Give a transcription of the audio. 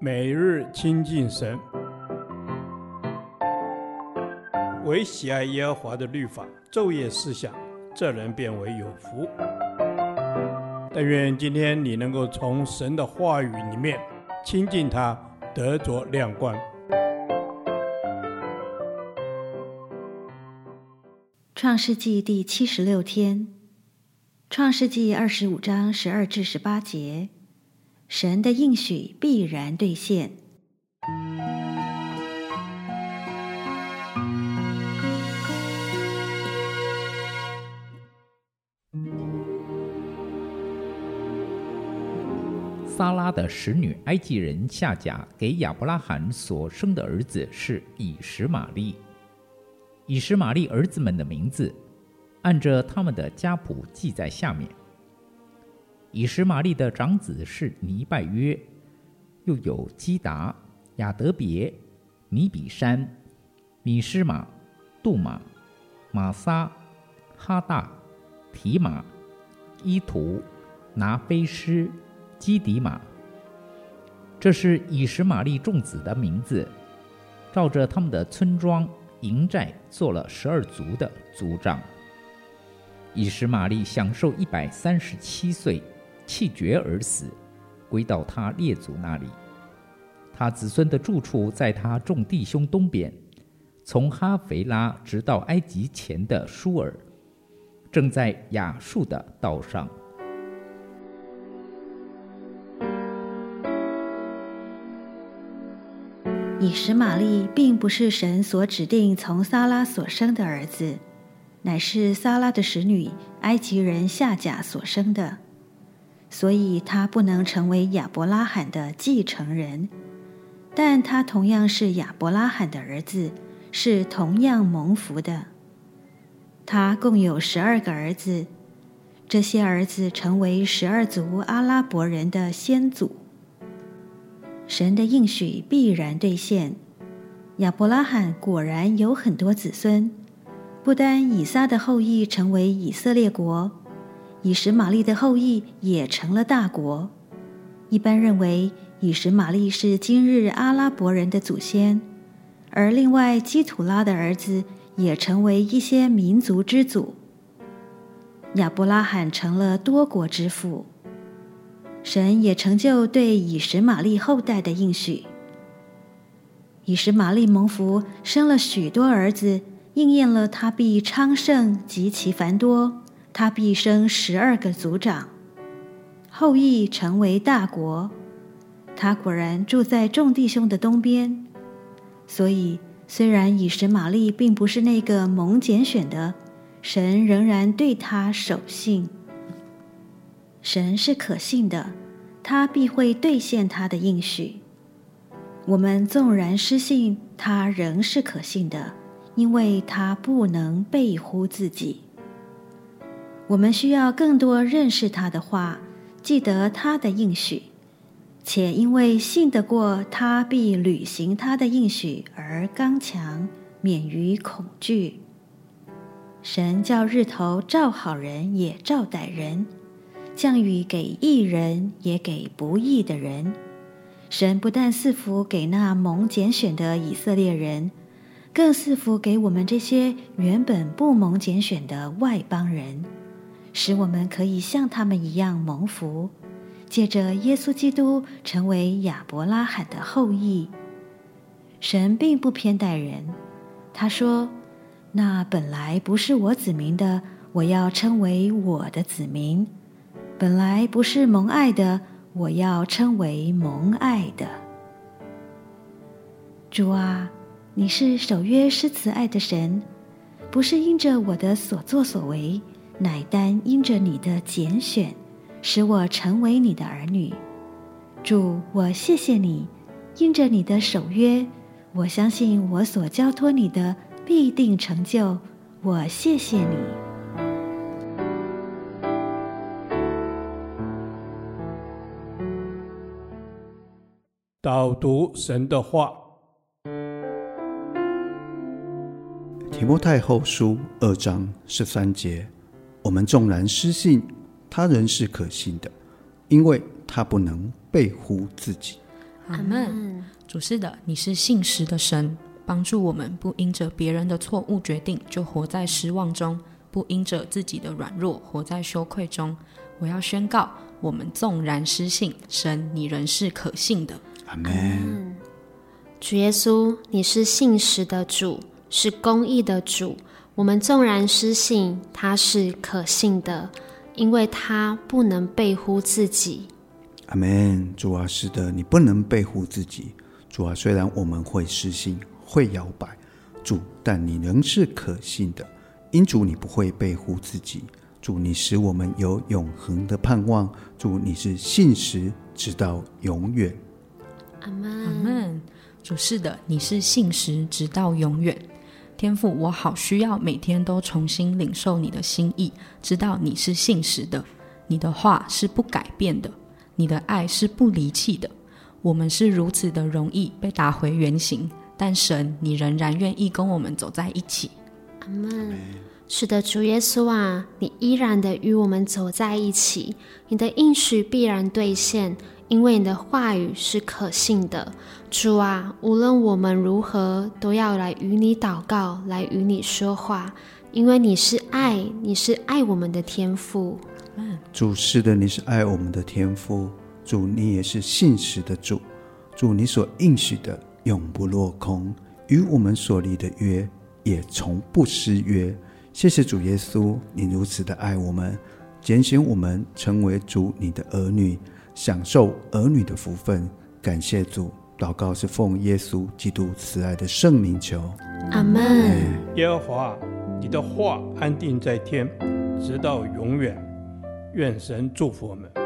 每日亲近神，唯喜爱耶和华的律法，昼夜思想，这人便为有福。但愿今天你能够从神的话语里面亲近他，得着亮光。创世纪第七十六天，创世纪二十五章十二至十八节。神的应许必然兑现。撒拉的使女埃及人夏甲给亚伯拉罕所生的儿子是以实玛利。以实玛利儿子们的名字，按着他们的家谱记在下面。以实玛利的长子是尼拜约，又有基达、亚德别、尼比山、米施玛、杜玛、玛撒、哈大、提玛、伊图、拿非施、基迪玛。这是以实玛利众子的名字，照着他们的村庄营寨做了十二族的族长。以实玛利享寿一百三十七岁。气绝而死，归到他列祖那里。他子孙的住处在他众弟兄东边，从哈腓拉直到埃及前的舒尔，正在亚述的道上。以实玛利并不是神所指定从撒拉所生的儿子，乃是撒拉的使女埃及人夏甲所生的。所以他不能成为亚伯拉罕的继承人，但他同样是亚伯拉罕的儿子，是同样蒙福的。他共有十二个儿子，这些儿子成为十二族阿拉伯人的先祖。神的应许必然兑现，亚伯拉罕果然有很多子孙，不单以撒的后裔成为以色列国。以实玛利的后裔也成了大国。一般认为，以实玛利是今日阿拉伯人的祖先，而另外基土拉的儿子也成为一些民族之祖。亚伯拉罕成了多国之父。神也成就对以实玛利后代的应许。以实玛利蒙福，生了许多儿子，应验了他必昌盛极其繁多。他必生十二个族长，后裔成为大国。他果然住在众弟兄的东边，所以虽然以实玛利并不是那个蒙拣选的，神仍然对他守信。神是可信的，他必会兑现他的应许。我们纵然失信，他仍是可信的，因为他不能背乎自己。我们需要更多认识他的话，记得他的应许，且因为信得过他必履行他的应许而刚强，免于恐惧。神叫日头照好人也照歹人，降雨给义人也给不义的人。神不但赐福给那蒙拣选的以色列人，更赐福给我们这些原本不蒙拣选的外邦人。使我们可以像他们一样蒙福，借着耶稣基督成为亚伯拉罕的后裔。神并不偏待人，他说：“那本来不是我子民的，我要称为我的子民；本来不是蒙爱的，我要称为蒙爱的。”主啊，你是守约施慈爱的神，不是因着我的所作所为。乃单因着你的拣选，使我成为你的儿女。主，我谢谢你，因着你的守约，我相信我所交托你的必定成就。我谢谢你。导读神的话，提摩太后书二章十三节。我们纵然失信，他仍是可信的，因为他不能背乎自己。阿门。主是的，你是信实的神，帮助我们不因着别人的错误决定就活在失望中，不因着自己的软弱活在羞愧中。我要宣告，我们纵然失信，神你仍是可信的。阿门。主耶稣，你是信实的主，是公义的主。我们纵然失信，他是可信的，因为他不能背乎自己。阿门。主啊，是的，你不能背乎自己。主啊，虽然我们会失信，会摇摆，主，但你仍是可信的。因主，你不会背乎自己。主，你使我们有永恒的盼望。主，你是信实，直到永远。阿门。阿门。主是的，你是信实，直到永远。天父，我好需要每天都重新领受你的心意，知道你是信实的，你的话是不改变的，你的爱是不离弃的。我们是如此的容易被打回原形，但神，你仍然愿意跟我们走在一起。阿门。是的，主耶稣啊，你依然的与我们走在一起，你的应许必然兑现。因为你的话语是可信的，主啊，无论我们如何，都要来与你祷告，来与你说话，因为你是爱，你是爱我们的天父。主是的，你是爱我们的天父，主你也是信实的主，主你所应许的永不落空，与我们所立的约也从不失约。谢谢主耶稣，你如此的爱我们，拣选我们成为主你的儿女。享受儿女的福分，感谢主，祷告是奉耶稣基督慈爱的圣名求，阿门。耶和华，你的话安定在天，直到永远。愿神祝福我们。